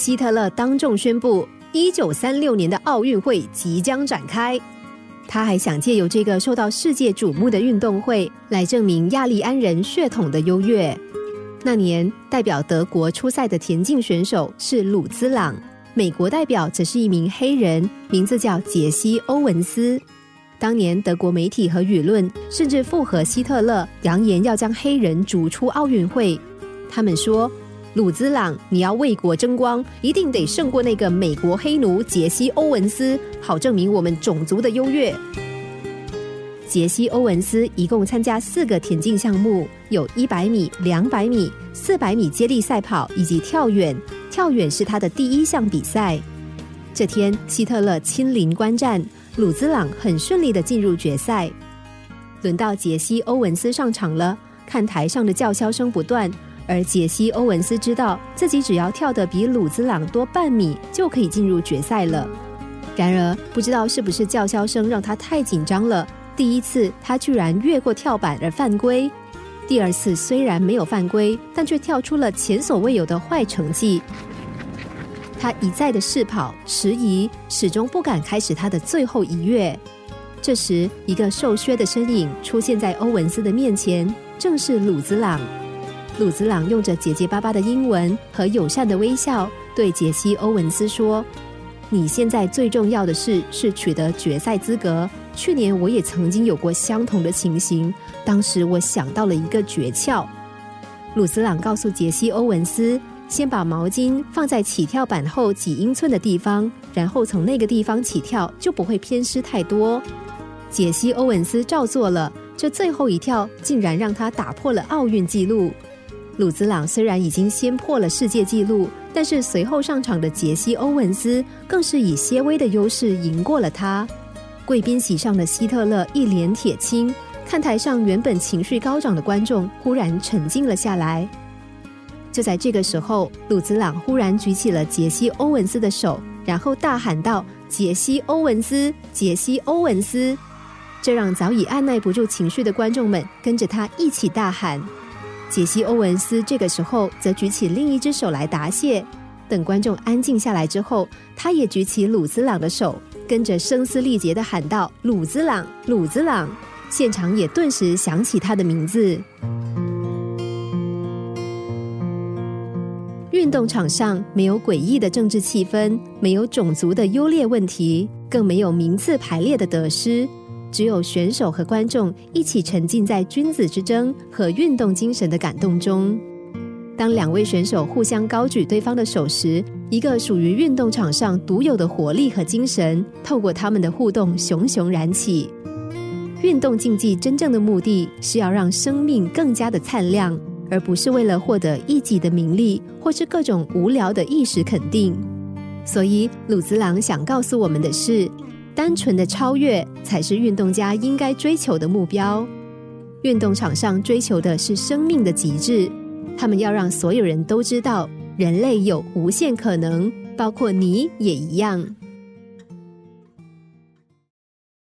希特勒当众宣布，一九三六年的奥运会即将展开。他还想借由这个受到世界瞩目的运动会，来证明亚利安人血统的优越。那年，代表德国出赛的田径选手是鲁兹朗，美国代表则是一名黑人，名字叫杰西·欧文斯。当年，德国媒体和舆论甚至附和希特勒，扬言要将黑人逐出奥运会。他们说：“鲁兹朗，你要为国争光，一定得胜过那个美国黑奴杰西·欧文斯，好证明我们种族的优越。”杰西·欧文斯一共参加四个田径项目，有一百米、两百米、四百米接力赛跑以及跳远。跳远是他的第一项比赛。这天，希特勒亲临观战，鲁兹朗很顺利的进入决赛。轮到杰西·欧文斯上场了，看台上的叫嚣声不断，而杰西·欧文斯知道自己只要跳得比鲁兹朗多半米，就可以进入决赛了。然而，不知道是不是叫嚣声让他太紧张了。第一次，他居然越过跳板而犯规；第二次虽然没有犯规，但却跳出了前所未有的坏成绩。他一再的试跑、迟疑，始终不敢开始他的最后一跃。这时，一个瘦削的身影出现在欧文斯的面前，正是鲁兹朗。鲁兹朗用着结结巴巴的英文和友善的微笑，对杰西·欧文斯说：“你现在最重要的事是取得决赛资格。”去年我也曾经有过相同的情形，当时我想到了一个诀窍。鲁斯朗告诉杰西·欧文斯，先把毛巾放在起跳板后几英寸的地方，然后从那个地方起跳，就不会偏失太多。杰西·欧文斯照做了，这最后一跳竟然让他打破了奥运纪录。鲁兹朗虽然已经先破了世界纪录，但是随后上场的杰西·欧文斯更是以些微的优势赢过了他。贵宾席上的希特勒一脸铁青，看台上原本情绪高涨的观众忽然沉静了下来。就在这个时候，鲁兹朗忽然举起了杰西·欧文斯的手，然后大喊道：“杰西·欧文斯，杰西·欧文斯！”这让早已按耐不住情绪的观众们跟着他一起大喊。杰西·欧文斯这个时候则举起另一只手来答谢。等观众安静下来之后，他也举起鲁兹朗的手。跟着声嘶力竭的喊道：“鲁兹朗，鲁兹朗！”现场也顿时响起他的名字。运动场上没有诡异的政治气氛，没有种族的优劣问题，更没有名次排列的得失，只有选手和观众一起沉浸在君子之争和运动精神的感动中。当两位选手互相高举对方的手时，一个属于运动场上独有的活力和精神，透过他们的互动熊熊燃起。运动竞技真正的目的是要让生命更加的灿烂，而不是为了获得一己的名利或是各种无聊的一时肯定。所以，鲁兹朗想告诉我们的是，单纯的超越才是运动家应该追求的目标。运动场上追求的是生命的极致，他们要让所有人都知道。人类有无限可能，包括你也一样。